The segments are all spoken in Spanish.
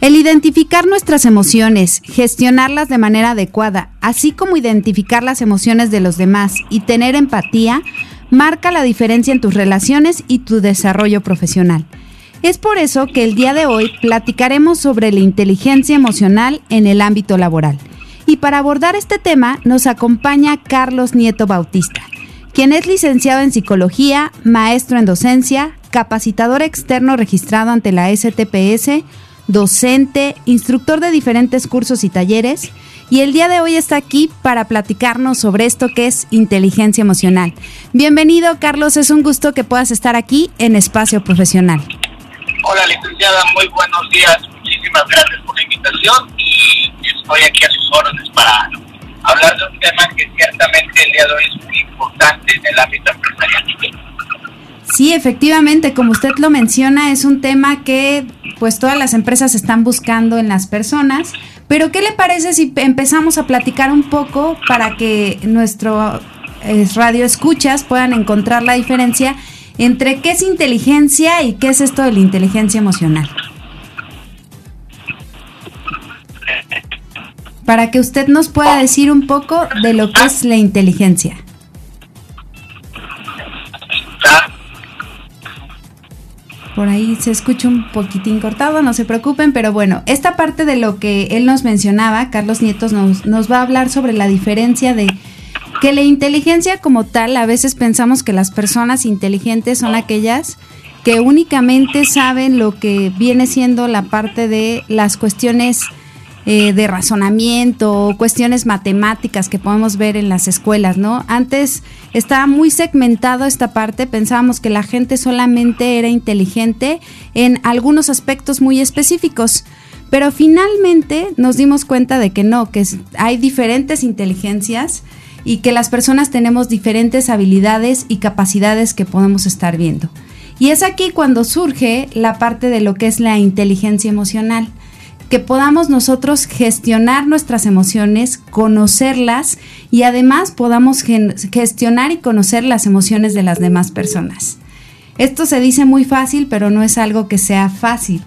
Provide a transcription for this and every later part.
El identificar nuestras emociones, gestionarlas de manera adecuada, así como identificar las emociones de los demás y tener empatía, marca la diferencia en tus relaciones y tu desarrollo profesional. Es por eso que el día de hoy platicaremos sobre la inteligencia emocional en el ámbito laboral. Y para abordar este tema nos acompaña Carlos Nieto Bautista, quien es licenciado en psicología, maestro en docencia, capacitador externo registrado ante la STPS, docente, instructor de diferentes cursos y talleres, y el día de hoy está aquí para platicarnos sobre esto que es inteligencia emocional. Bienvenido, Carlos, es un gusto que puedas estar aquí en Espacio Profesional. Hola, licenciada, muy buenos días. Muchísimas gracias por la invitación y estoy aquí a sus órdenes para hablar de un tema que ciertamente el día de hoy es muy importante en el ámbito empresarial. Sí, efectivamente, como usted lo menciona, es un tema que pues todas las empresas están buscando en las personas. Pero ¿qué le parece si empezamos a platicar un poco para que nuestro eh, radio escuchas puedan encontrar la diferencia entre qué es inteligencia y qué es esto de la inteligencia emocional? Para que usted nos pueda decir un poco de lo que es la inteligencia. Por ahí se escucha un poquitín cortado, no se preocupen, pero bueno, esta parte de lo que él nos mencionaba, Carlos Nietos nos, nos va a hablar sobre la diferencia de que la inteligencia como tal, a veces pensamos que las personas inteligentes son aquellas que únicamente saben lo que viene siendo la parte de las cuestiones eh, de razonamiento, cuestiones matemáticas que podemos ver en las escuelas, ¿no? Antes estaba muy segmentado esta parte, pensábamos que la gente solamente era inteligente en algunos aspectos muy específicos. Pero finalmente nos dimos cuenta de que no, que hay diferentes inteligencias y que las personas tenemos diferentes habilidades y capacidades que podemos estar viendo. Y es aquí cuando surge la parte de lo que es la inteligencia emocional que podamos nosotros gestionar nuestras emociones, conocerlas y además podamos gestionar y conocer las emociones de las demás personas. Esto se dice muy fácil, pero no es algo que sea fácil.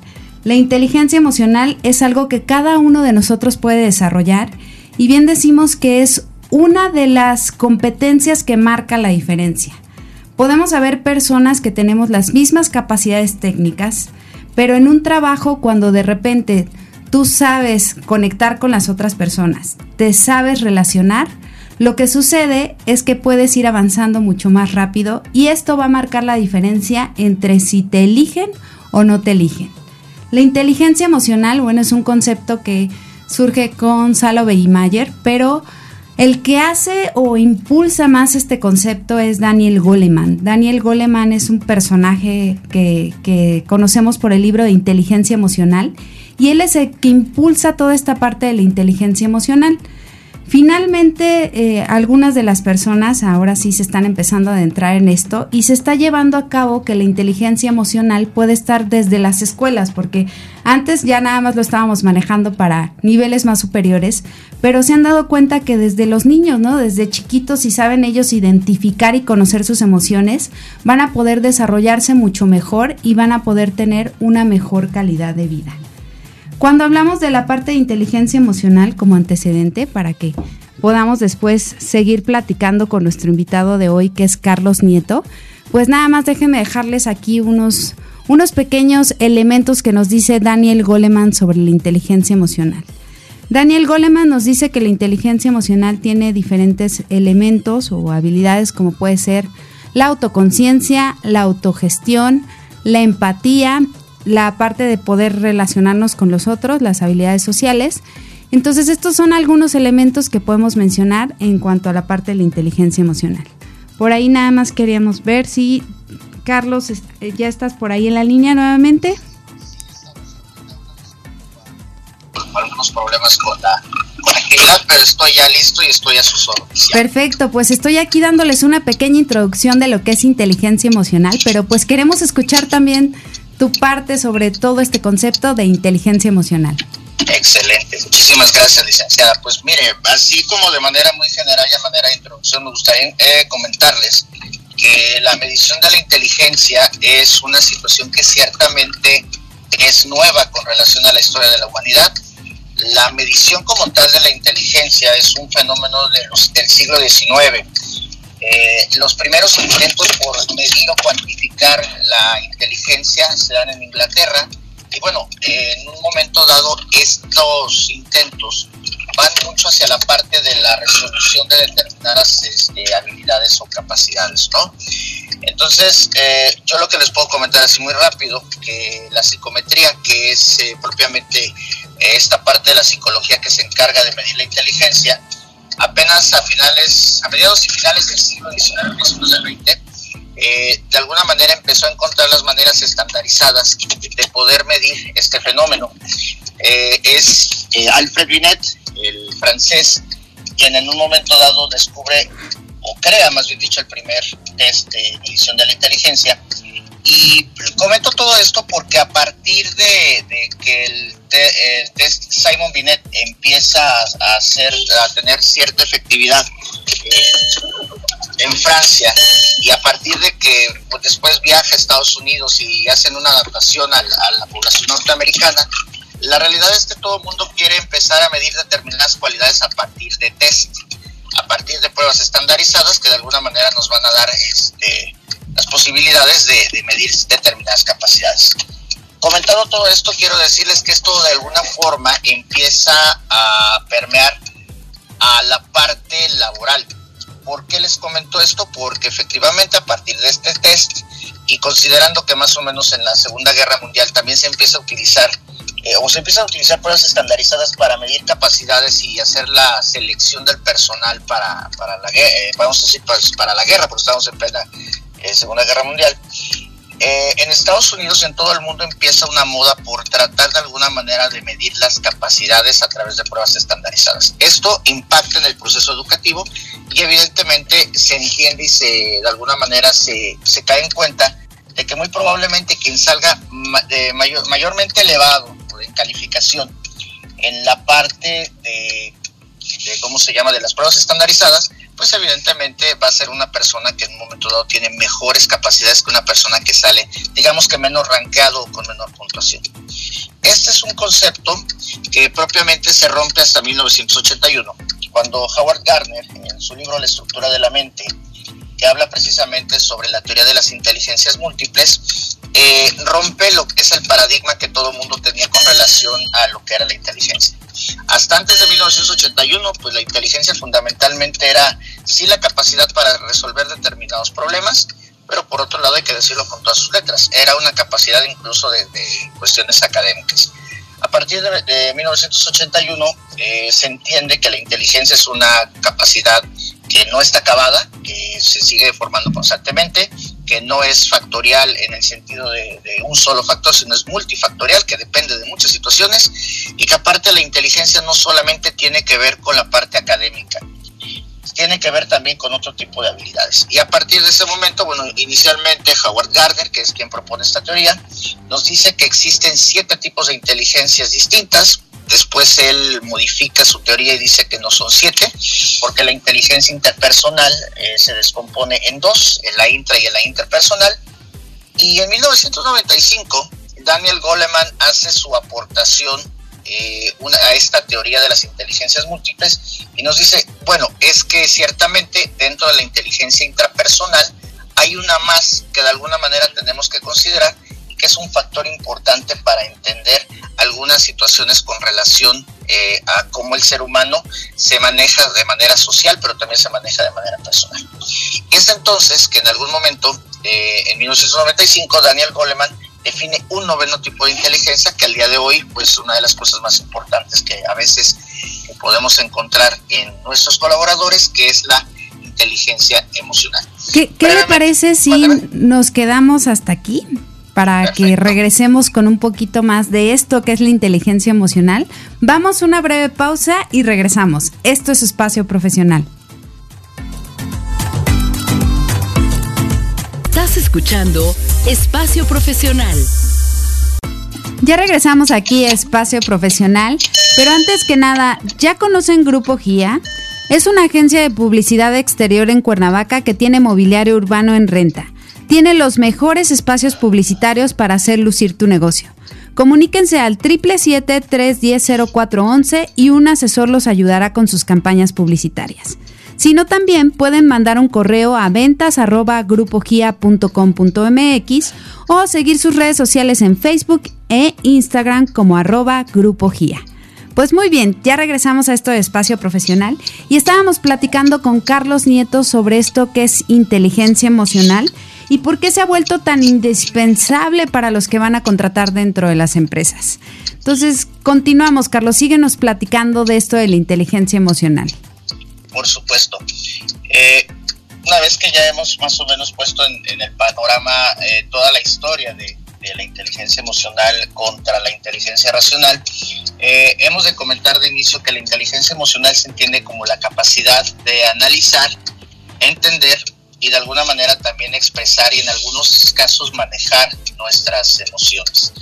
La inteligencia emocional es algo que cada uno de nosotros puede desarrollar y bien decimos que es una de las competencias que marca la diferencia. Podemos haber personas que tenemos las mismas capacidades técnicas, pero en un trabajo cuando de repente tú sabes conectar con las otras personas, te sabes relacionar, lo que sucede es que puedes ir avanzando mucho más rápido y esto va a marcar la diferencia entre si te eligen o no te eligen. La inteligencia emocional, bueno, es un concepto que surge con Salovey y Mayer, pero el que hace o impulsa más este concepto es Daniel Goleman. Daniel Goleman es un personaje que conocemos por el libro de Inteligencia Emocional y él es el que impulsa toda esta parte de la inteligencia emocional. Finalmente, eh, algunas de las personas ahora sí se están empezando a adentrar en esto y se está llevando a cabo que la inteligencia emocional puede estar desde las escuelas, porque antes ya nada más lo estábamos manejando para niveles más superiores, pero se han dado cuenta que desde los niños, ¿no? Desde chiquitos, si saben ellos identificar y conocer sus emociones, van a poder desarrollarse mucho mejor y van a poder tener una mejor calidad de vida. Cuando hablamos de la parte de inteligencia emocional como antecedente, para que podamos después seguir platicando con nuestro invitado de hoy, que es Carlos Nieto, pues nada más déjenme dejarles aquí unos, unos pequeños elementos que nos dice Daniel Goleman sobre la inteligencia emocional. Daniel Goleman nos dice que la inteligencia emocional tiene diferentes elementos o habilidades como puede ser la autoconciencia, la autogestión, la empatía la parte de poder relacionarnos con los otros, las habilidades sociales. Entonces estos son algunos elementos que podemos mencionar en cuanto a la parte de la inteligencia emocional. Por ahí nada más queríamos ver si Carlos eh, ya estás por ahí en la línea nuevamente. Algunos problemas con la pero estoy ya listo y estoy a sus órdenes. Perfecto, pues estoy aquí dándoles una pequeña introducción de lo que es inteligencia emocional, pero pues queremos escuchar también tu parte sobre todo este concepto de inteligencia emocional. Excelente, muchísimas gracias, licenciada. Pues mire, así como de manera muy general y a manera de introducción, me gustaría eh, comentarles que la medición de la inteligencia es una situación que ciertamente es nueva con relación a la historia de la humanidad. La medición como tal de la inteligencia es un fenómeno del siglo XIX. Eh, los primeros intentos por medir o cuantificar la inteligencia se dan en Inglaterra y bueno, en un momento dado estos intentos van mucho hacia la parte de la resolución de determinadas este, habilidades o capacidades, ¿no? Entonces, eh, yo lo que les puedo comentar así muy rápido, que la psicometría, que es eh, propiamente esta parte de la psicología que se encarga de medir la inteligencia, apenas a finales, a mediados y finales del siglo XIX, principios del XX, de alguna manera empezó a encontrar las maneras estandarizadas de poder medir este fenómeno. es Alfred Binet, el francés, quien en un momento dado descubre o crea más bien dicho el primer test de medición de la inteligencia. Y comento todo esto porque a partir de, que el, test Simon Binet empieza a, hacer, a tener cierta efectividad eh, en Francia y a partir de que pues, después viaja a Estados Unidos y hacen una adaptación a, a la población norteamericana, la realidad es que todo el mundo quiere empezar a medir determinadas cualidades a partir de test a partir de pruebas estandarizadas que de alguna manera nos van a dar este, las posibilidades de, medir determinadas capacidades. Comentado todo esto, quiero decirles que esto de alguna forma empieza a permear a la parte laboral. ¿Por qué les comento esto? Porque efectivamente a partir de este test y considerando que más o menos en la Segunda Guerra Mundial también se empieza a utilizar eh, o se empiezan a utilizar pruebas estandarizadas para medir capacidades y hacer la selección del personal para, para la eh, vamos a decir, pues, para la guerra, porque estamos en plena eh, Segunda Guerra Mundial. en Estados Unidos, en todo el mundo, empieza una moda por tratar de alguna manera de medir las capacidades a través de pruebas estandarizadas. Esto impacta en el proceso educativo y evidentemente se entiende y se, de alguna manera se, se cae en cuenta de que muy probablemente quien salga mayormente elevado calificación en la parte de, cómo se llama de las pruebas estandarizadas, pues evidentemente va a ser una persona que en un momento dado tiene mejores capacidades que una persona que sale, digamos que menos rankeado o con menor puntuación. Este es un concepto que propiamente se rompe hasta 1981, cuando Howard Gardner, en su libro La estructura de la mente, que habla precisamente sobre la teoría de las inteligencias múltiples, eh, rompe lo que es el paradigma que todo el mundo tenía con relación a lo que era la inteligencia. Hasta antes de 1981, pues la inteligencia fundamentalmente era sí la capacidad para resolver determinados problemas, pero por otro lado hay que decirlo con todas sus letras, era una capacidad incluso de, cuestiones académicas. A partir de, 1981 eh, se entiende que la inteligencia es una capacidad que no está acabada, que se sigue formando constantemente, que no es factorial en el sentido de, un solo factor, sino es multifactorial, que depende de muchas situaciones, y que aparte la inteligencia no solamente tiene que ver con la parte académica, tiene que ver también con otro tipo de habilidades. Y a partir de ese momento, bueno, inicialmente Howard Gardner, que es quien propone esta teoría, nos dice que existen siete tipos de inteligencias distintas, Después él modifica su teoría y dice que no son siete, porque la inteligencia interpersonal eh, se descompone en dos, en la intra y en la interpersonal. Y en 1995, Daniel Goleman hace su aportación eh, a esta teoría de las inteligencias múltiples y nos dice, bueno, es que ciertamente dentro de la inteligencia intrapersonal hay una más que de alguna manera tenemos que considerar que es un factor importante para entender algunas situaciones con relación eh, a cómo el ser humano se maneja de manera social, pero también se maneja de manera personal. Y es entonces que en algún momento, eh, en 1995, Daniel Goleman define un noveno tipo de inteligencia que al día de hoy, pues una de las cosas más importantes que a veces podemos encontrar en nuestros colaboradores, que es la inteligencia emocional. ¿Qué, qué le parece si nos quedamos hasta aquí? Para que regresemos con un poquito más de esto que es la inteligencia emocional. Vamos a una breve pausa y regresamos. Esto es Espacio Profesional. Estás escuchando Espacio Profesional. Ya regresamos aquí a Espacio Profesional, pero antes que nada, ¿ya conocen Grupo GIA? Es una agencia de publicidad exterior en Cuernavaca que tiene mobiliario urbano en renta. Tiene los mejores espacios publicitarios para hacer lucir tu negocio. Comuníquense al 777-310-0411 y un asesor los ayudará con sus campañas publicitarias. Si no, también pueden mandar un correo a ventas o seguir sus redes sociales en Facebook e Instagram como arroba Grupo pues muy bien, ya regresamos a esto de espacio profesional y estábamos platicando con Carlos Nieto sobre esto que es inteligencia emocional y por qué se ha vuelto tan indispensable para los que van a contratar dentro de las empresas. Entonces, continuamos, Carlos, síguenos platicando de esto de la inteligencia emocional. Por supuesto. Eh, una vez que ya hemos más o menos puesto en, el panorama eh, toda la historia de, de la inteligencia emocional contra la inteligencia racional, eh, hemos de comentar de inicio que la inteligencia emocional se entiende como la capacidad de analizar, entender y de alguna manera también expresar y en algunos casos manejar nuestras emociones.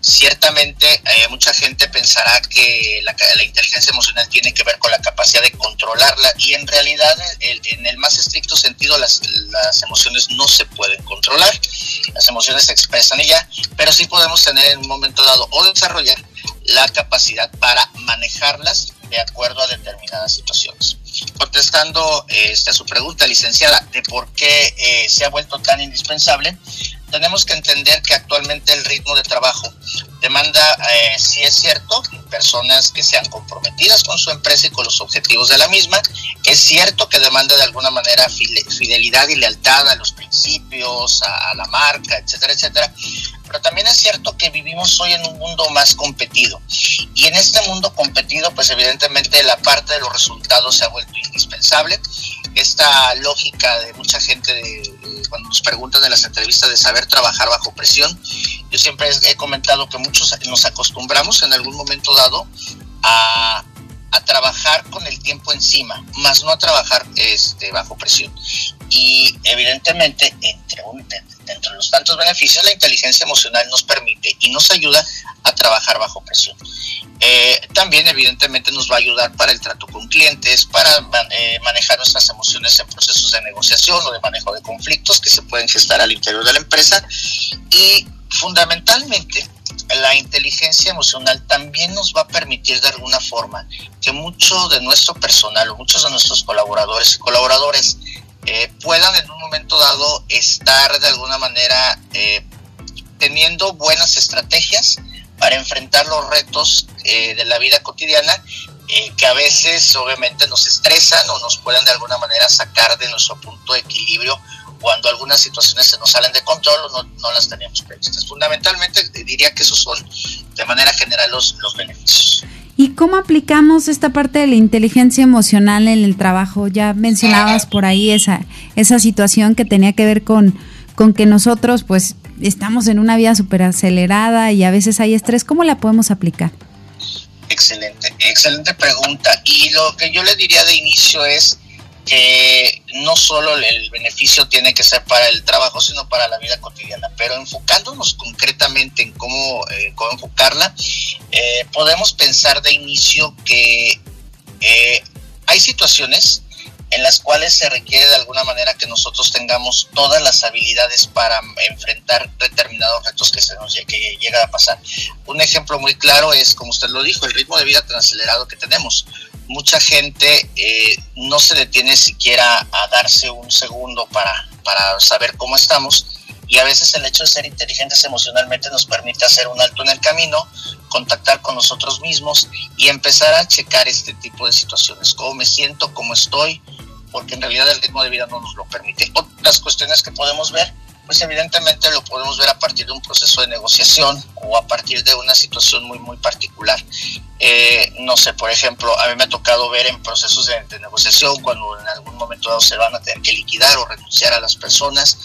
Ciertamente eh, mucha gente pensará que la, inteligencia emocional tiene que ver con la capacidad de controlarla y en realidad en el más estricto sentido las, las emociones no se pueden controlar, las emociones se expresan y ya, pero sí podemos tener en un momento dado o desarrollar la capacidad para manejarlas de acuerdo a determinadas situaciones contestando este, a su pregunta, licenciada, de por qué eh, se ha vuelto tan indispensable, tenemos que entender que actualmente el ritmo de trabajo demanda, eh, si es cierto, personas que sean comprometidas con su empresa y con los objetivos de la misma. Es cierto que demanda de alguna manera fidelidad y lealtad a los principios, a, la marca, etcétera, etcétera. Pero también es cierto que vivimos hoy en un mundo más competido. Y en este mundo competido, pues evidentemente la parte de los resultados se ha vuelto indispensable. Esta lógica de mucha gente cuando nos preguntan en las entrevistas de saber trabajar bajo presión, yo siempre he comentado que muchos nos acostumbramos en algún momento dado a, trabajar con el tiempo encima, más no a trabajar este, bajo presión. Y evidentemente, entre, entre los tantos beneficios, la inteligencia emocional nos permite y nos ayuda a trabajar bajo presión. Eh, también evidentemente nos va a ayudar para el trato con clientes, para eh, manejar nuestras emociones en procesos de negociación o de manejo de conflictos que se pueden gestar al interior de la empresa y fundamentalmente la inteligencia emocional también nos va a permitir de alguna forma que mucho de nuestro personal o muchos de nuestros colaboradores y colaboradores eh, puedan en un momento dado estar de alguna manera eh, teniendo buenas estrategias para enfrentar los retos eh, de la vida cotidiana que a veces obviamente nos estresan o nos puedan de alguna manera sacar de nuestro punto de equilibrio cuando algunas situaciones se nos salen de control o no, las teníamos previstas. Fundamentalmente diría que esos son de manera general los, los beneficios. ¿Y cómo aplicamos esta parte de la inteligencia emocional en el trabajo? Ya mencionabas por ahí esa, esa situación que tenía que ver con, con que nosotros pues estamos en una vida súper acelerada y a veces hay estrés. ¿Cómo la podemos aplicar? Excelente, excelente pregunta. Y lo que yo le diría de inicio es que no solo el beneficio tiene que ser para el trabajo, sino para la vida cotidiana. Pero enfocándonos concretamente en cómo, eh, cómo enfocarla, eh, podemos pensar de inicio que eh, hay situaciones en las cuales se requiere de alguna manera que nosotros tengamos todas las habilidades para enfrentar determinados retos que se nos que llega a pasar. Un ejemplo muy claro es, como usted lo dijo, el ritmo de vida tan acelerado que tenemos mucha gente eh, no se detiene siquiera a darse un segundo para, para saber cómo estamos. Y a veces el hecho de ser inteligentes emocionalmente nos permite hacer un alto en el camino, contactar con nosotros mismos y empezar a checar este tipo de situaciones, cómo me siento, cómo estoy, porque en realidad el ritmo de vida no nos lo permite. Otras cuestiones que podemos ver pues evidentemente lo podemos ver a partir de un proceso de negociación o a partir de una situación muy, muy particular. Eh, no sé, por ejemplo, a mí me ha tocado ver en procesos de, negociación cuando en algún momento dado se van a tener que liquidar o renunciar a las personas,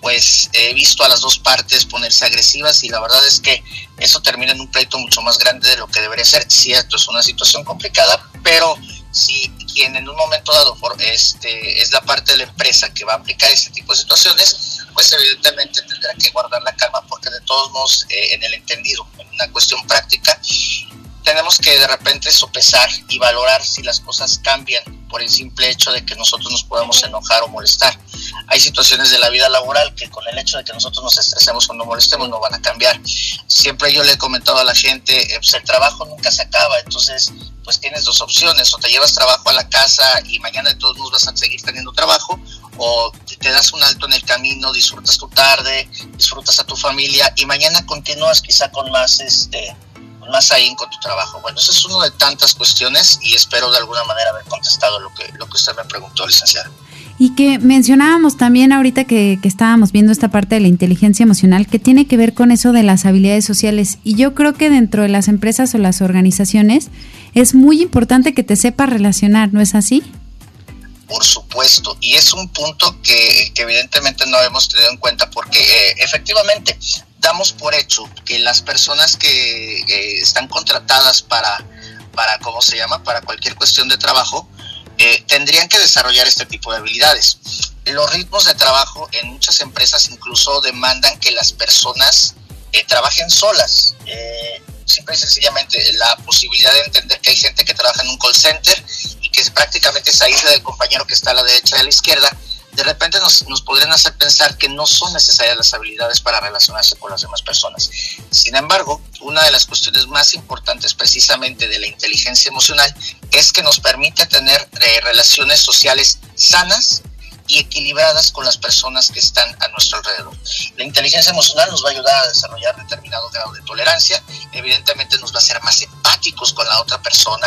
pues he visto a las dos partes ponerse agresivas y la verdad es que eso termina en un pleito mucho más grande de lo que debería ser. Cierto, es una situación complicada, pero si quien en un momento dado este, es la parte de la empresa que va a aplicar este tipo de situaciones, pues evidentemente tendrá que guardar la calma porque de todos modos eh, en el entendido, en una cuestión práctica, tenemos que de repente sopesar y valorar si las cosas cambian por el simple hecho de que nosotros nos podamos enojar o molestar. Hay situaciones de la vida laboral que con el hecho de que nosotros nos estresemos o molestemos no van a cambiar. Siempre yo le he comentado a la gente, eh, pues el trabajo nunca se acaba, entonces pues tienes dos opciones, o te llevas trabajo a la casa y mañana de todos modos vas a seguir teniendo trabajo, o te das un alto en el camino, disfrutas tu tarde, disfrutas a tu familia y mañana continúas quizá con más este más ahí con tu trabajo. Bueno, eso es una de tantas cuestiones y espero de alguna manera haber contestado lo que, lo que usted me preguntó, licenciada. Y que mencionábamos también ahorita que, estábamos viendo esta parte de la inteligencia emocional que tiene que ver con eso de las habilidades sociales. Y yo creo que dentro de las empresas o las organizaciones es muy importante que te sepas relacionar, ¿no es así? Por supuesto, y es un punto que, que evidentemente no hemos tenido en cuenta porque eh, efectivamente damos por hecho que las personas que están contratadas para, para, ¿cómo se llama?, para cualquier cuestión de trabajo, eh, tendrían que desarrollar este tipo de habilidades. Los ritmos de trabajo en muchas empresas incluso demandan que las personas eh, trabajen solas. Eh, simple y sencillamente la posibilidad de entender que hay gente que trabaja en un call center y que prácticamente se aísla del compañero que está a la derecha y a la izquierda de repente nos, podrían hacer pensar que no son necesarias las habilidades para relacionarse con las demás personas. Sin embargo, una de las cuestiones más importantes precisamente de la inteligencia emocional es que nos permite tener eh, relaciones sociales sanas y equilibradas con las personas que están a nuestro alrededor. La inteligencia emocional nos va a ayudar a desarrollar determinado grado de tolerancia, evidentemente nos va a hacer más empáticos con la otra persona,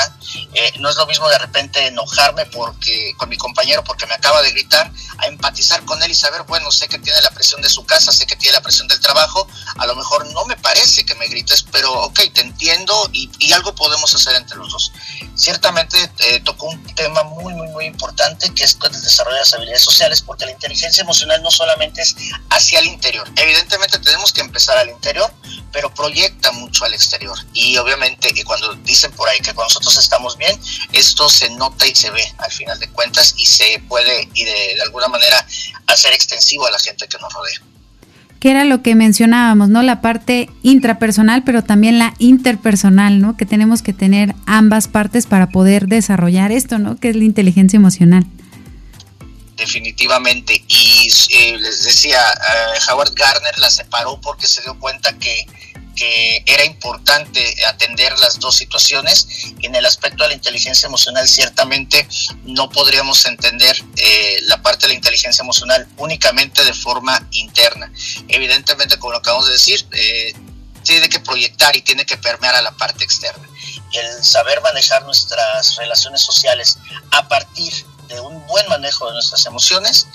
eh, no es lo mismo de repente enojarme porque con mi compañero porque me acaba de gritar, a empatizar con él y saber, bueno, sé que tiene la presión de su casa, sé que tiene la presión del trabajo, a lo mejor no me parece que me grites, pero ok, te entiendo y, algo podemos hacer entre los dos. Ciertamente eh, tocó un tema muy, muy, muy importante que es el desarrollo de las habilidades sociales, porque la inteligencia emocional no solamente es hacia el interior. Evidentemente tenemos que empezar al interior, pero proyecta mucho al exterior. Y obviamente cuando dicen por ahí que cuando nosotros estamos bien, esto se nota y se ve al final de cuentas y se puede y de, de alguna manera hacer extensivo a la gente que nos rodea que era lo que mencionábamos, ¿no? La parte intrapersonal, pero también la interpersonal, ¿no? Que tenemos que tener ambas partes para poder desarrollar esto, ¿no? Que es la inteligencia emocional definitivamente. Y eh, les decía, eh, Howard Garner la separó porque se dio cuenta que, que, era importante atender las dos situaciones. En el aspecto de la inteligencia emocional, ciertamente no podríamos entender eh, la parte de la inteligencia emocional únicamente de forma interna. Evidentemente, como lo acabamos de decir, tiene que proyectar y tiene que permear a la parte externa. El saber manejar nuestras relaciones sociales a partir de un buen manejo de nuestras emociones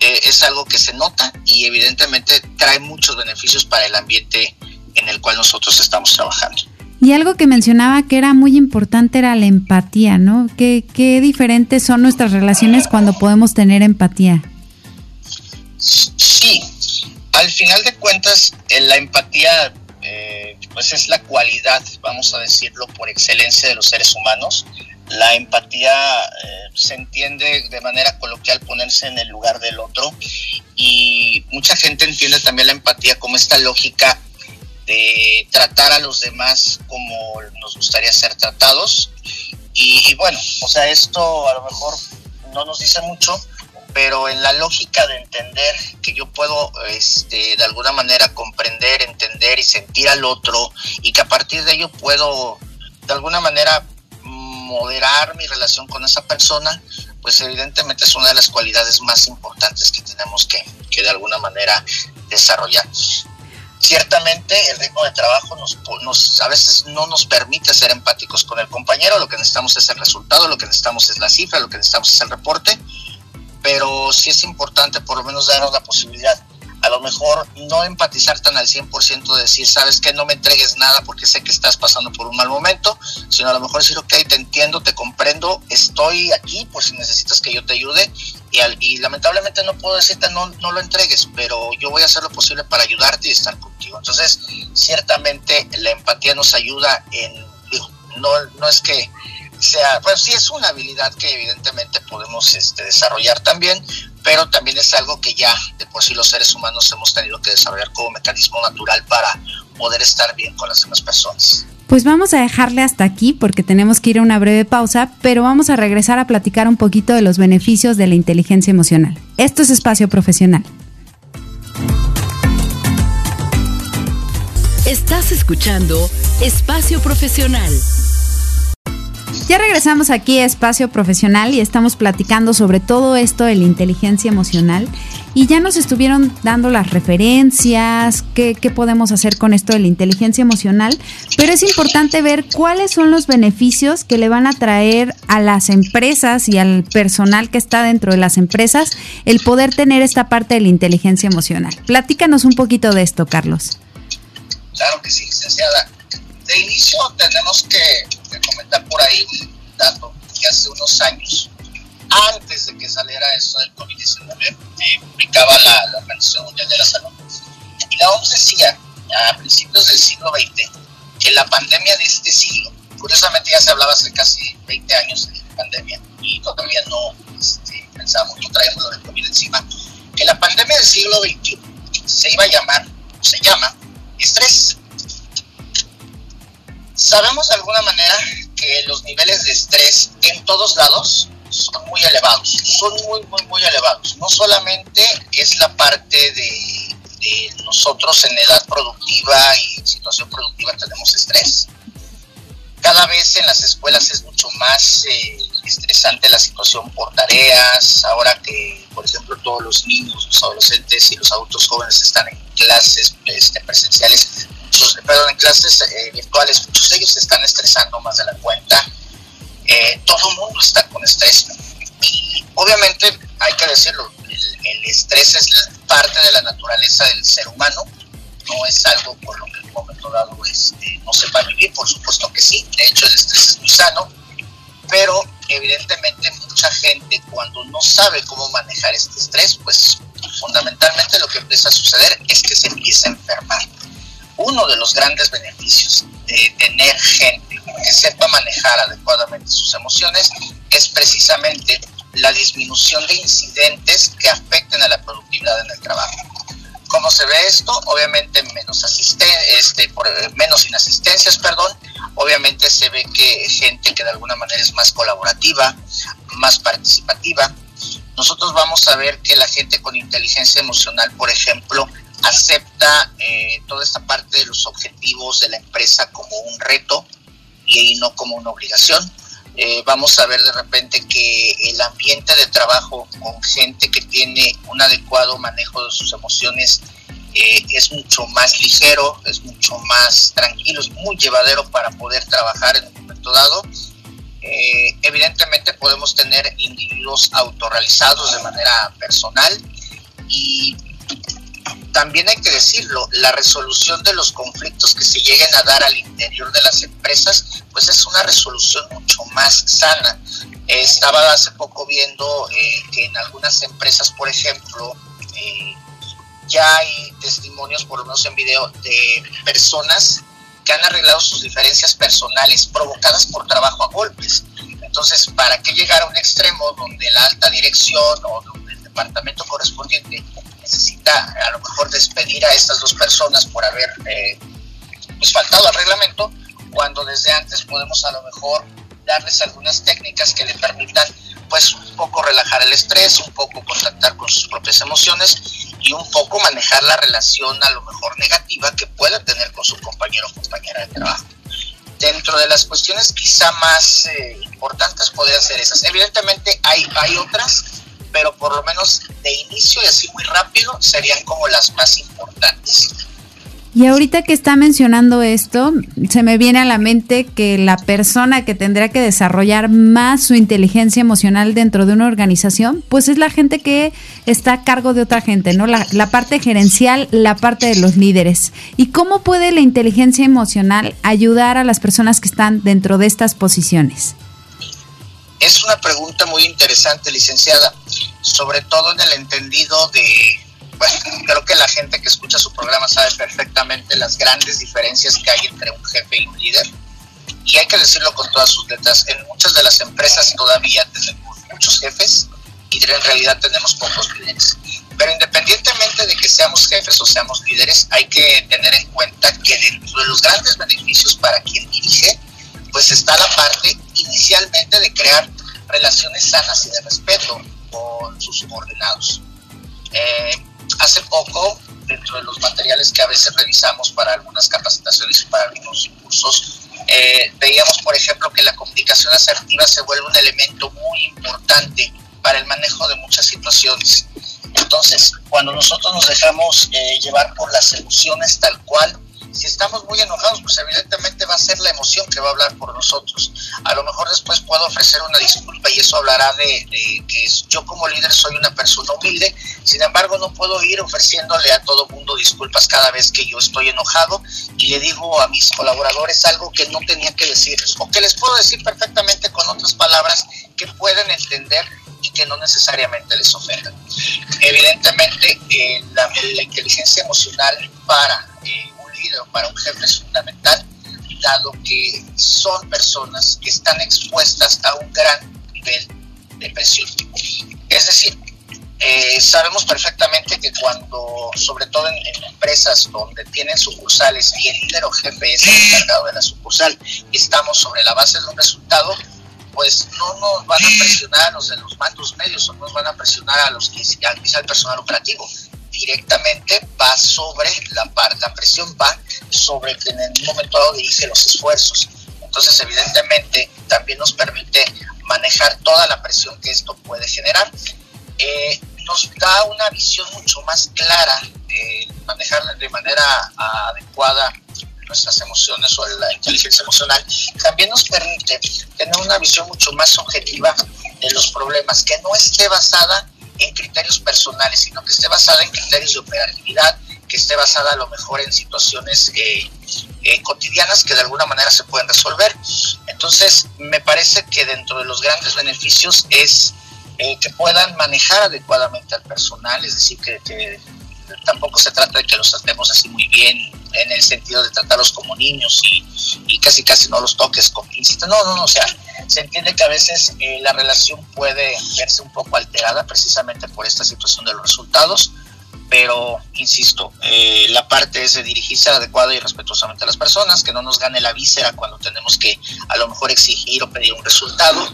eh, es algo que se nota y evidentemente trae muchos beneficios para el ambiente en el cual nosotros estamos trabajando. Y algo que mencionaba que era muy importante era la empatía, ¿no? ¿Qué, qué diferentes son nuestras relaciones cuando podemos tener empatía? Sí, al final de cuentas, eh, la empatía eh, pues es la cualidad, vamos a decirlo, por excelencia de los seres humanos la empatía eh, se entiende de manera coloquial ponerse en el lugar del otro. Y mucha gente entiende también la empatía como esta lógica de tratar a los demás como nos gustaría ser tratados. Y, bueno, o sea, esto a lo mejor no nos dice mucho, pero en la lógica de entender que yo puedo este, de alguna manera comprender, entender y sentir al otro y que a partir de ello puedo de alguna manera moderar mi relación con esa persona, pues evidentemente es una de las cualidades más importantes que tenemos que, que de alguna manera desarrollar. Ciertamente el ritmo de trabajo nos, nos, a veces no nos permite ser empáticos con el compañero, lo que necesitamos es el resultado, lo que necesitamos es la cifra, lo que necesitamos es el reporte, pero sí es importante por lo menos darnos la posibilidad mejor no empatizar tan al 100% de decir, sabes que no me entregues nada porque sé que estás pasando por un mal momento, sino a lo mejor decir, ok, te entiendo, te comprendo, estoy aquí por si necesitas que yo te ayude y, y lamentablemente no puedo decirte no, no lo entregues, pero yo voy a hacer lo posible para ayudarte y estar contigo. Entonces, ciertamente la empatía nos ayuda en, digo, no, no es que sea, pues sí es una habilidad que evidentemente podemos este, desarrollar también, pero también es algo que ya de por sí los seres humanos hemos tenido que desarrollar como mecanismo natural para poder estar bien con las demás personas. Pues vamos a dejarle hasta aquí porque tenemos que ir a una breve pausa, pero vamos a regresar a platicar un poquito de los beneficios de la inteligencia emocional. Esto es espacio profesional. Estás escuchando Espacio Profesional. Ya regresamos aquí a Espacio Profesional y estamos platicando sobre todo esto de la inteligencia emocional y ya nos estuvieron dando las referencias, qué, qué, podemos hacer con esto de la inteligencia emocional, pero es importante ver cuáles son los beneficios que le van a traer a las empresas y al personal que está dentro de las empresas el poder tener esta parte de la inteligencia emocional. Platícanos un poquito de esto, Carlos. Claro que sí, licenciada. De inicio tenemos que comentar por ahí un dato que hace unos años, antes de que saliera eso del COVID-19, eh, publicaba la, la, Organización Mundial de la Salud. Y la OMS decía, a principios del siglo XX, que la pandemia de este siglo, curiosamente ya se hablaba hace casi 20 años de pandemia, y todavía no este, pensábamos, no traíamos lo del COVID encima, que la pandemia del siglo XXI se iba a llamar, se llama, estrés Sabemos de alguna manera que los niveles de estrés en todos lados son muy elevados, son muy, muy, muy elevados. No solamente es la parte de, nosotros en edad productiva y situación productiva tenemos estrés. Cada vez en las escuelas es mucho más eh, estresante la situación por tareas, ahora que, por ejemplo, todos los niños, los adolescentes y los adultos jóvenes están en clases este, presenciales, perdón, en clases eh, virtuales, muchos de ellos se están estresando más de la cuenta. Eh, todo el mundo está con estrés. Y obviamente, hay que decirlo, el, estrés es parte de la naturaleza del ser humano, no es algo por lo que en un momento dado este, no se va a vivir, por supuesto que sí, de hecho el estrés es muy sano, pero evidentemente mucha gente cuando no sabe cómo manejar este estrés, pues fundamentalmente lo que empieza a suceder es que se empieza a enfermar uno de los grandes beneficios de tener gente que sepa manejar adecuadamente sus emociones es precisamente la disminución de incidentes que afecten a la productividad en el trabajo. ¿Cómo se ve esto? Obviamente menos, asisten este, por, menos inasistencias, perdón. Obviamente se ve que gente que de alguna manera es más colaborativa, más participativa. Nosotros vamos a ver que la gente con inteligencia emocional, por ejemplo, acepta eh, toda esta parte de los objetivos de la empresa como un reto y no como una obligación. Eh, vamos a ver de repente que el ambiente de trabajo con gente que tiene un adecuado manejo de sus emociones eh, es mucho más ligero, es mucho más tranquilo, es muy llevadero para poder trabajar en un momento dado. evidentemente podemos tener individuos autorrealizados de manera personal y también hay que decirlo, la resolución de los conflictos que se lleguen a dar al interior de las empresas, pues es una resolución mucho más sana. estaba hace poco viendo eh, que en algunas empresas, por ejemplo, eh, ya hay testimonios, por lo menos en video, de personas que han arreglado sus diferencias personales provocadas por trabajo a golpes. Entonces, ¿para qué llegar a un extremo donde la alta dirección o donde el departamento correspondiente necesita a lo mejor despedir a estas dos personas por haber eh, pues faltado al reglamento, cuando desde antes podemos a lo mejor darles algunas técnicas que le permitan pues un poco relajar el estrés, un poco contactar con sus propias emociones y un poco manejar la relación a lo mejor negativa que pueda tener con su compañero o compañera de trabajo. Dentro de las cuestiones quizá más eh, importantes podrían ser esas. Evidentemente hay, hay otras, pero por lo menos de inicio y así muy rápido serían como las más importantes. Y ahorita que está mencionando esto, se me viene a la mente que la persona que tendrá que desarrollar más su inteligencia emocional dentro de una organización, pues es la gente que está a cargo de otra gente, ¿no? La, la parte gerencial, la parte de los líderes. ¿Y cómo puede la inteligencia emocional ayudar a las personas que están dentro de estas posiciones? Es una pregunta muy interesante, licenciada, sobre todo en el entendido de bueno, creo que la gente que escucha su programa sabe perfectamente las grandes diferencias que hay entre un jefe y un líder. Y hay que decirlo con todas sus letras, en muchas de las empresas todavía tenemos muchos jefes y en realidad tenemos pocos líderes. Pero independientemente de que seamos jefes o seamos líderes, hay que tener en cuenta que dentro de los grandes beneficios para quien dirige, pues está la parte inicialmente de crear relaciones sanas y de respeto con sus subordinados. Eh, hace poco, dentro de los materiales que a veces revisamos para algunas capacitaciones y para algunos cursos, eh, veíamos, por ejemplo, que la comunicación asertiva se vuelve un elemento muy importante para el manejo de muchas situaciones. Entonces, cuando nosotros nos dejamos eh, llevar por las emociones tal cual, si estamos muy enojados, pues evidentemente va a ser la emoción que va a hablar por nosotros. A lo mejor después puedo ofrecer una disculpa y eso hablará de, que yo como líder soy una persona humilde, sin embargo no puedo ir ofreciéndole a todo mundo disculpas cada vez que yo estoy enojado y le digo a mis colaboradores algo que no tenía que decirles o que les puedo decir perfectamente con otras palabras que pueden entender y que no necesariamente les ofendan. Evidentemente, eh, la, inteligencia emocional para eh, para un jefe es fundamental, dado que son personas que están expuestas a un gran nivel de presión. Es decir, eh, sabemos perfectamente que cuando, sobre todo en, empresas donde tienen sucursales y el líder o jefe es el encargado de la sucursal y estamos sobre la base de un resultado, pues no nos van a presionar a los de los mandos medios o no nos van a presionar a los que el personal operativo, directamente va sobre la par, la presión va sobre que en un momento dado dirige los esfuerzos. Entonces, evidentemente, también nos permite manejar toda la presión que esto puede generar. Eh, nos da una visión mucho más clara de manejar de manera adecuada nuestras emociones o la inteligencia emocional. También nos permite tener una visión mucho más objetiva de los problemas, que no esté basada en criterios personales, sino que esté basada en criterios de operatividad, que esté basada a lo mejor en situaciones eh, eh, cotidianas que de alguna manera se pueden resolver. Entonces, me parece que dentro de los grandes beneficios es eh, que puedan manejar adecuadamente al personal, es decir, que, tampoco se trata de que los tratemos así muy bien en el sentido de tratarlos como niños y, casi casi no los toques con. No, no, no, o sea, se entiende que a veces eh, la relación puede verse un poco alterada precisamente por esta situación de los resultados, pero insisto, eh, la parte es de dirigirse adecuada y respetuosamente a las personas, que no nos gane la víscera cuando tenemos que a lo mejor exigir o pedir un resultado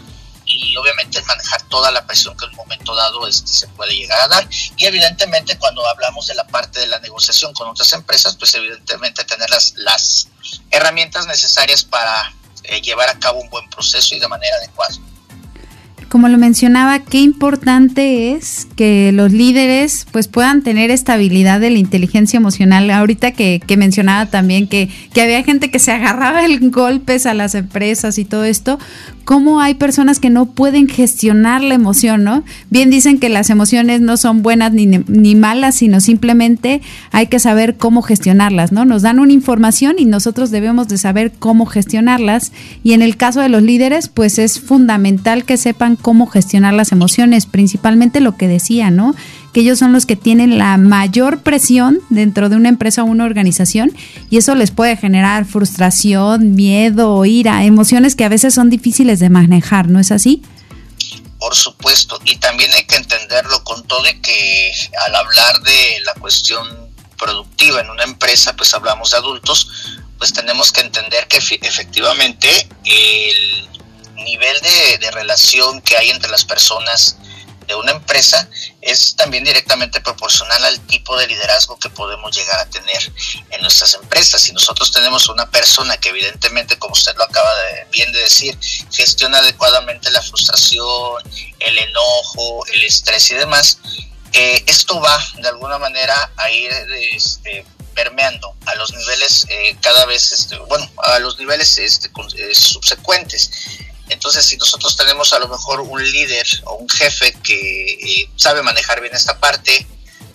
y obviamente manejar toda la presión que en un momento dado este, se puede llegar a dar. Y evidentemente cuando hablamos de la parte de la negociación con otras empresas, pues evidentemente tener las, las herramientas necesarias para eh, llevar a cabo un buen proceso y de manera adecuada. Como lo mencionaba, qué importante es que los líderes pues puedan tener estabilidad de la inteligencia emocional. Ahorita que, mencionaba también que, que había gente que se agarraba el golpes a las empresas y todo esto, cómo hay personas que no pueden gestionar la emoción, ¿no? Bien dicen que las emociones no son buenas ni, ni malas, sino simplemente hay que saber cómo gestionarlas, ¿no? Nos dan una información y nosotros debemos de saber cómo gestionarlas. Y en el caso de los líderes, pues es fundamental que sepan cómo gestionar las emociones, principalmente lo que decía, ¿no? Que ellos son los que tienen la mayor presión dentro de una empresa o una organización y eso les puede generar frustración, miedo, ira, emociones que a veces son difíciles de manejar, ¿no es así? Por supuesto, y también hay que entenderlo con todo y que al hablar de la cuestión productiva en una empresa, pues hablamos de adultos, pues tenemos que entender que efectivamente el nivel de, de relación que hay entre las personas de una empresa es también directamente proporcional al tipo de liderazgo que podemos llegar a tener en nuestras empresas. Si nosotros tenemos una persona que evidentemente, como usted lo acaba de, bien de decir, gestiona adecuadamente la frustración, el enojo, el estrés y demás, eh, esto va de alguna manera a ir este, permeando a los niveles eh, cada vez, este, bueno, a los niveles este, eh, subsecuentes. Entonces, si nosotros tenemos a lo mejor un líder o un jefe que eh, sabe manejar bien esta parte,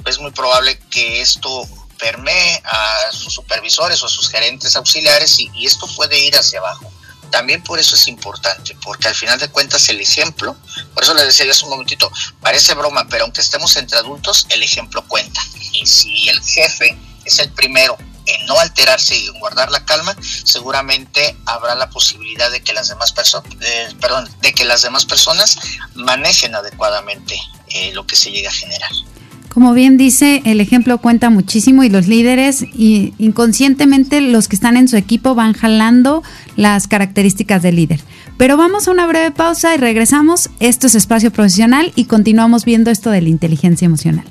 pues es muy probable que esto permee a sus supervisores o a sus gerentes auxiliares y, y esto puede ir hacia abajo también por eso es importante, porque al final de cuentas el ejemplo, por eso le decía yo hace un momentito, parece broma, pero aunque estemos entre adultos, el ejemplo cuenta. Y si el jefe es el primero en no alterarse y en guardar la calma, seguramente habrá la posibilidad de que las demás personas, perdón, de que las demás personas manejen adecuadamente eh, lo que se llega a generar. Como bien dice, el ejemplo cuenta muchísimo y los líderes y inconscientemente los que están en su equipo van jalando las características del líder. Pero vamos a una breve pausa y regresamos. Esto es espacio profesional y continuamos viendo esto de la inteligencia emocional.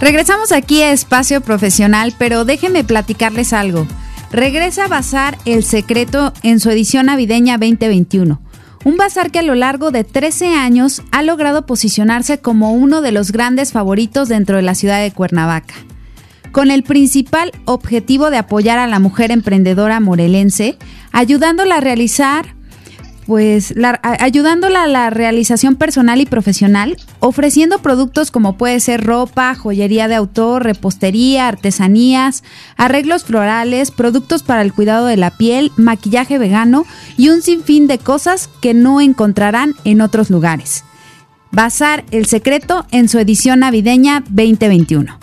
Regresamos aquí a espacio profesional, pero déjenme platicarles algo. Regresa Bazar El Secreto en su edición navideña 2021 un bazar que a lo largo de 13 años ha logrado posicionarse como uno de los grandes favoritos dentro de la ciudad de Cuernavaca. Con el principal objetivo de apoyar a la mujer emprendedora morelense, ayudándola a realizar pues ayudándola a la realización personal y profesional, ofreciendo productos como puede ser ropa, joyería de autor, repostería, artesanías, arreglos florales, productos para el cuidado de la piel, maquillaje vegano y un sinfín de cosas que no encontrarán en otros lugares. Bazar El Secreto en su edición navideña 2021.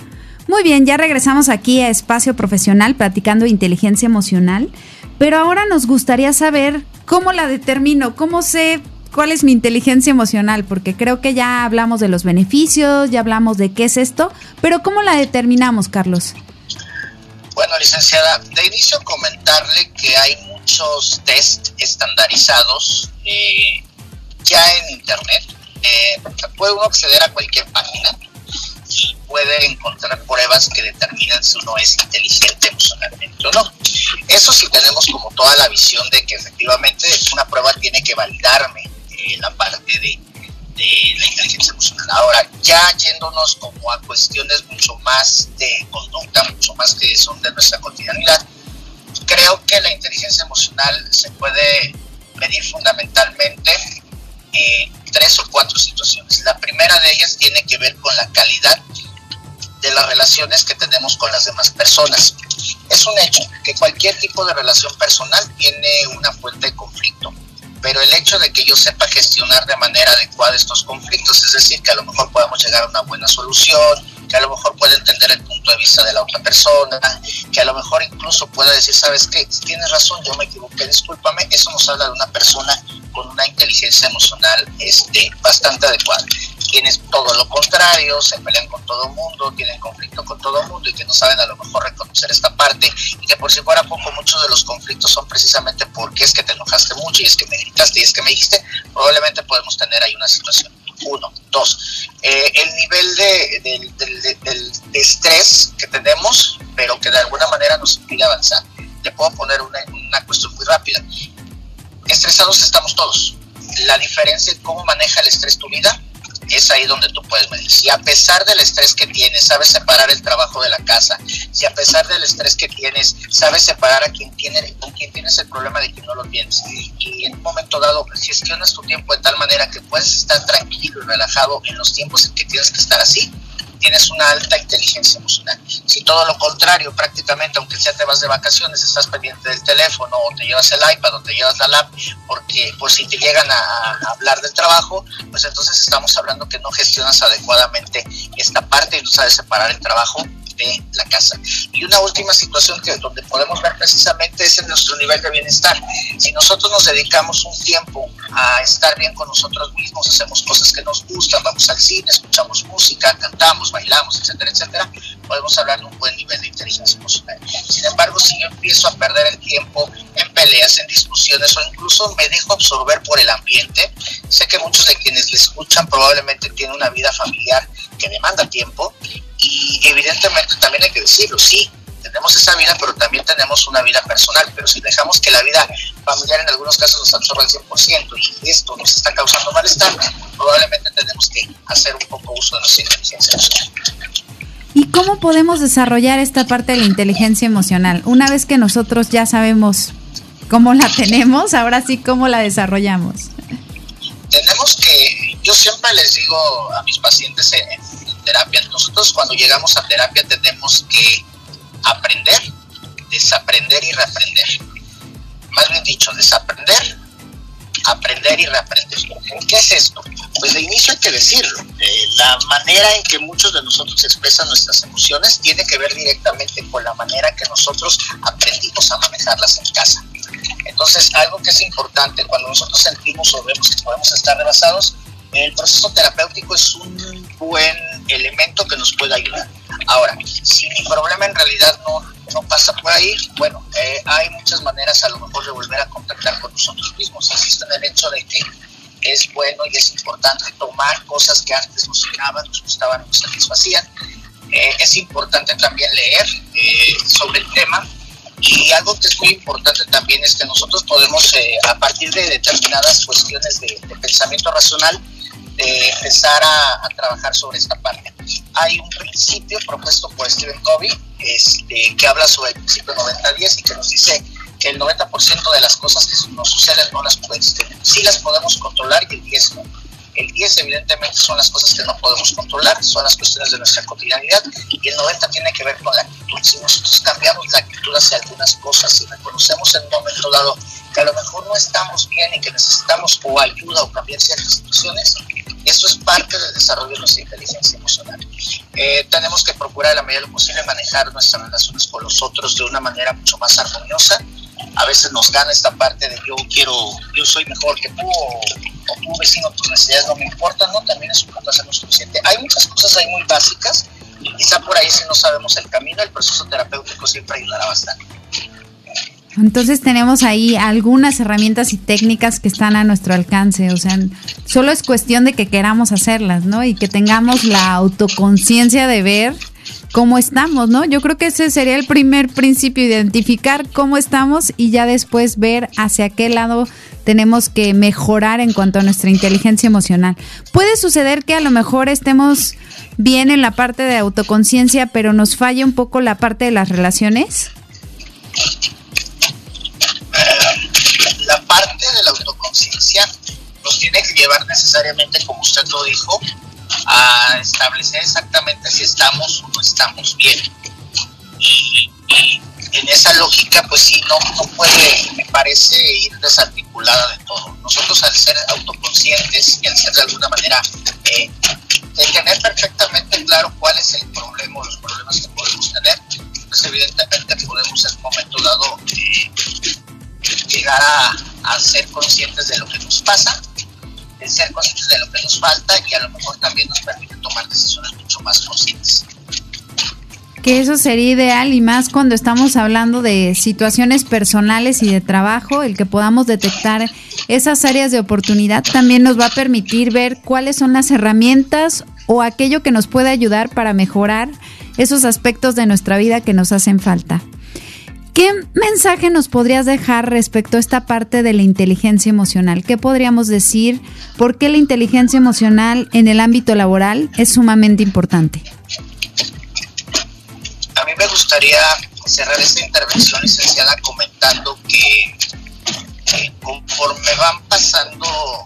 Muy bien, ya regresamos aquí a Espacio Profesional platicando inteligencia emocional, pero ahora nos gustaría saber ¿Cómo la determino? ¿Cómo sé cuál es mi inteligencia emocional? Porque creo que ya hablamos de los beneficios, ya hablamos de qué es esto, pero ¿cómo la determinamos, Carlos? Bueno, licenciada, de inicio comentarle que hay muchos test estandarizados eh, ya en Internet. Eh, puede uno acceder a cualquier página y puede encontrar pruebas que determinan si uno es inteligente emocionalmente o no. Eso sí tenemos como toda la visión de que efectivamente una prueba tiene que validarme eh, la parte de, de la inteligencia emocional. Ahora, ya yéndonos como a cuestiones mucho más de conducta, mucho más que son de nuestra cotidianidad, creo que la inteligencia emocional se puede medir fundamentalmente en tres o cuatro situaciones. La primera de ellas tiene que ver con la calidad de las relaciones que tenemos con las demás personas. Es un hecho que cualquier tipo de relación personal tiene una fuente de conflicto, pero el hecho de que yo sepa gestionar de manera adecuada estos conflictos, es decir, que a lo mejor podamos llegar a una buena solución, que a lo mejor pueda entender el punto de vista de la otra persona, que a lo mejor incluso pueda decir, sabes qué, tienes razón, yo me equivoqué, discúlpame, eso nos habla de una persona con una inteligencia emocional este, bastante adecuada. Quienes todo lo contrario, se pelean con todo el mundo, tienen conflicto con todo mundo y que no saben a lo mejor reconocer esta parte y que por si fuera poco, muchos de los conflictos son precisamente porque es que te enojaste mucho y es que me gritaste y es que me dijiste, probablemente podemos tener ahí una situación. Uno. Dos, eh, el nivel de, de, estrés que tenemos, pero que de alguna manera nos impide avanzar. Le puedo poner una, una cuestión muy rápida estresados estamos todos. La diferencia en cómo maneja el estrés tu vida es ahí donde tú puedes medir. Si a pesar del estrés que tienes, sabes separar el trabajo de la casa, si a pesar del estrés que tienes, sabes separar a quien tiene, con quien tienes el problema de que no lo tienes, y en un momento dado gestionas tu tiempo de tal manera que puedes estar tranquilo y relajado en los tiempos en que tienes que estar así, tienes una alta inteligencia emocional. Si todo lo contrario, prácticamente, aunque sea te vas de vacaciones, estás pendiente del teléfono o te llevas el iPad o te llevas la lap, porque por si te llegan a, hablar del trabajo, pues entonces estamos hablando que no gestionas adecuadamente esta parte y no sabes separar el trabajo de la casa. Y una última situación que donde podemos ver precisamente es en nuestro nivel de bienestar. Si nosotros nos dedicamos un tiempo a estar bien con nosotros mismos, hacemos cosas que nos gustan, vamos al cine, escuchamos música, cantamos, bailamos, etcétera, etcétera, podemos hablar de un buen nivel de inteligencia emocional. Sin embargo, si yo empiezo a perder el tiempo en peleas, en discusiones o incluso me dejo absorber por el ambiente, sé que muchos de quienes le escuchan probablemente tienen una vida familiar que demanda tiempo y evidentemente también hay que decirlo, sí, tenemos esa vida, pero también tenemos una vida personal. Pero si dejamos que la vida familiar en algunos casos nos absorba al 100% y esto nos está causando malestar, probablemente tenemos que hacer un poco uso de nuestra inteligencia emocional. ¿Y cómo podemos desarrollar esta parte de la inteligencia emocional? Una vez que nosotros ya sabemos cómo la tenemos, ahora sí, ¿cómo la desarrollamos? Tenemos que, yo siempre les digo a mis pacientes en, terapia, nosotros cuando llegamos a terapia tenemos que aprender, desaprender y reaprender. Más bien dicho, desaprender, aprender y reaprender. ¿Qué es esto? Pues de inicio hay que decirlo. Eh, la manera en que muchos de nosotros expresan nuestras emociones tiene que ver directamente con la manera que nosotros aprendimos a manejarlas en casa. Entonces, algo que es importante, cuando nosotros sentimos o vemos que podemos estar rebasados, el proceso terapéutico es un buen elemento que nos puede ayudar. Ahora, si mi problema en realidad no, no pasa por ahí, bueno, eh, hay muchas maneras a lo mejor de volver a contactar con nosotros mismos. Existe el hecho de que es bueno y es importante tomar cosas que antes nos llenaban, nos gustaban, nos satisfacían. Eh, es importante también leer eh, sobre el tema y algo que es muy importante también es que nosotros podemos, a partir de determinadas cuestiones de, de pensamiento racional, de empezar a, trabajar sobre esta parte. Hay un principio propuesto por Stephen Covey este, que habla sobre el principio 90-10 y que nos dice que el 90% de las cosas que nos suceden no las podemos. Sí las podemos controlar y el 10 no. El 10 evidentemente son las cosas que no podemos controlar, son las cuestiones de nuestra cotidianidad y el 90 tiene que ver con la actitud. Si nosotros cambiamos la actitud hacia algunas cosas y reconocemos en un momento dado que a lo mejor no estamos bien y que necesitamos o ayuda o cambiar ciertas situaciones, eso es parte del desarrollo de nuestra inteligencia emocional. Eh, tenemos que procurar a la medida de lo posible manejar nuestras relaciones con los otros de una manera mucho más armoniosa. A veces nos gana esta parte de yo quiero, yo soy mejor que tú o, tu vecino, tus necesidades no me importan, ¿no? También es un poco hacer lo suficiente. Hay muchas cosas ahí muy básicas quizá por ahí si no sabemos el camino, el proceso terapéutico siempre ayudará bastante. Entonces tenemos ahí algunas herramientas y técnicas que están a nuestro alcance, o sea, solo es cuestión de que queramos hacerlas, ¿no? Y que tengamos la autoconciencia de ver cómo estamos, ¿no? Yo creo que ese sería el primer principio, identificar cómo estamos y ya después ver hacia qué lado tenemos que mejorar en cuanto a nuestra inteligencia emocional. Puede suceder que a lo mejor estemos bien en la parte de autoconciencia, pero nos falle un poco la parte de las relaciones autoconciencia nos tiene que llevar necesariamente, como usted lo dijo, a establecer exactamente si estamos o no estamos bien. Y, en esa lógica, pues sí, no, no puede, me parece, ir desarticulada de todo. Nosotros al ser autoconscientes y al ser de alguna manera, eh, de tener perfectamente claro cuál es el problema o los problemas que podemos tener, pues evidentemente podemos en un momento dado eh, llegar a, ser conscientes de lo que nos pasa, de ser conscientes de lo que nos falta y a lo mejor también nos permite tomar decisiones mucho más conscientes. Que eso sería ideal y más cuando estamos hablando de situaciones personales y de trabajo, el que podamos detectar esas áreas de oportunidad también nos va a permitir ver cuáles son las herramientas o aquello que nos puede ayudar para mejorar esos aspectos de nuestra vida que nos hacen falta. ¿Qué mensaje nos podrías dejar respecto a esta parte de la inteligencia emocional? ¿Qué podríamos decir? ¿Por qué la inteligencia emocional en el ámbito laboral es sumamente importante? A mí me gustaría cerrar esta intervención, licenciada, comentando que, conforme van pasando,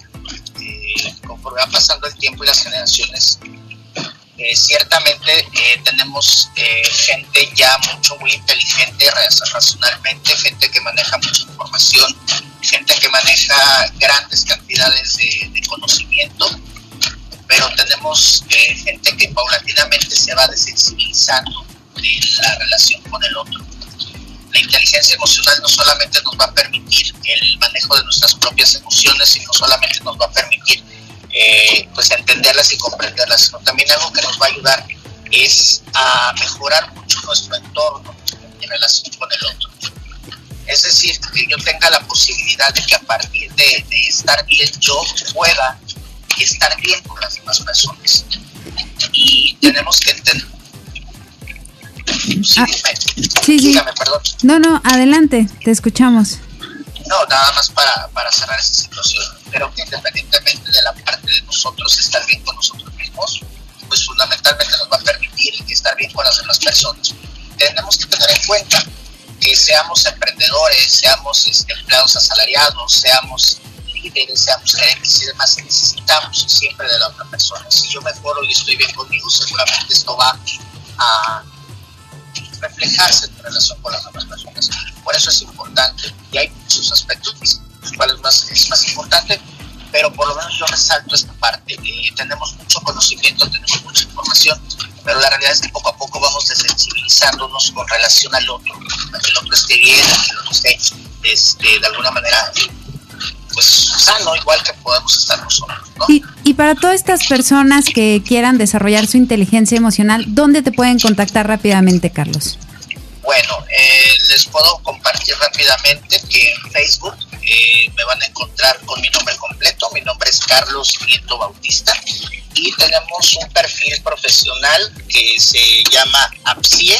eh, conforme va pasando el tiempo y las generaciones, eh, ciertamente eh, tenemos eh, gente ya mucho, muy inteligente racionalmente, gente que maneja mucha información, gente que maneja grandes cantidades de, conocimiento, pero tenemos gente que paulatinamente se va desensibilizando de la relación con el otro. La inteligencia emocional no solamente nos va a permitir el manejo de nuestras propias emociones, sino solamente nos va a permitir eh, pues entenderlas y comprenderlas, sino también algo que nos va a ayudar es a mejorar mucho nuestro entorno en relación con el otro. Es decir, que yo tenga la posibilidad de que a partir de, estar bien yo pueda estar bien con las demás personas. Y tenemos que entender. Sí, ah, sí, sí. Dígame, perdón. No, no, adelante, te escuchamos. No, nada más para, para cerrar esa situación. Creo que independientemente de la parte de nosotros estar bien con nosotros mismos, pues fundamentalmente nos va a permitir estar bien con las demás personas. Tenemos que tener en cuenta que seamos emprendedores, seamos este, empleados asalariados, seamos líderes, seamos gerentes y demás, necesitamos siempre de la otra persona. Si yo mejoro y estoy bien conmigo, seguramente esto va a reflejarse en relación con las otras personas. Por eso es importante y hay muchos aspectos los cuales más, es más importante, pero por lo menos yo resalto esta parte. Eh, tenemos mucho conocimiento, tenemos mucha información, pero la realidad es que poco a poco vamos desensibilizándonos con relación al otro, a que el otro esté bien, a que el otro esté este, de alguna manera pues sano, igual que podemos estar nosotros. Y, y para todas estas personas que quieran desarrollar su inteligencia emocional, ¿dónde te pueden contactar rápidamente, Carlos? Bueno, eh, les puedo compartir rápidamente que en Facebook eh, me van a encontrar con mi nombre completo. Mi nombre es Carlos Nieto Bautista y tenemos un perfil profesional que se llama APSIE,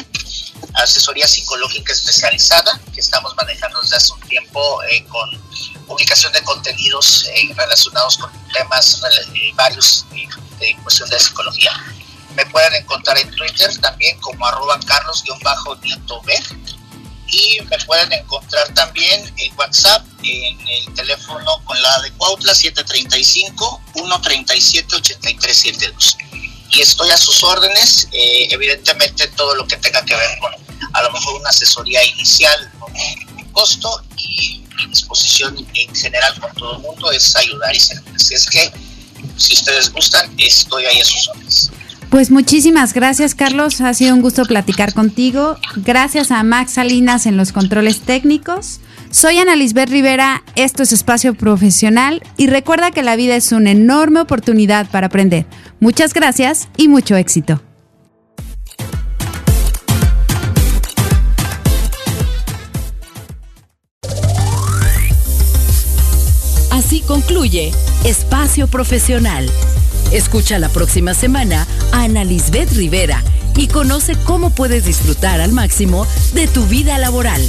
Asesoría Psicológica Especializada, que estamos manejando desde hace un tiempo eh, con publicación de contenidos relacionados con temas varios de cuestión de psicología. Me pueden encontrar en Twitter también como arroba carlos-nieto B. Y me pueden encontrar también en WhatsApp en el teléfono con la de Cuautla 735-137-8372. Y estoy a sus órdenes, eh, evidentemente todo lo que tenga que ver con a lo mejor una asesoría inicial, un costo y mi disposición en general con todo el mundo es ayudar y servir. Así es que si ustedes gustan, estoy ahí a sus órdenes. Pues muchísimas gracias, Carlos. Ha sido un gusto platicar contigo. Gracias a Max Salinas en los controles técnicos. Soy Ana Lisbeth Rivera, esto es Espacio Profesional y recuerda que la vida es una enorme oportunidad para aprender. Muchas gracias y mucho éxito. Así concluye Espacio Profesional Escucha la próxima semana a Ana Lisbeth Rivera y conoce cómo puedes disfrutar al máximo de tu vida laboral.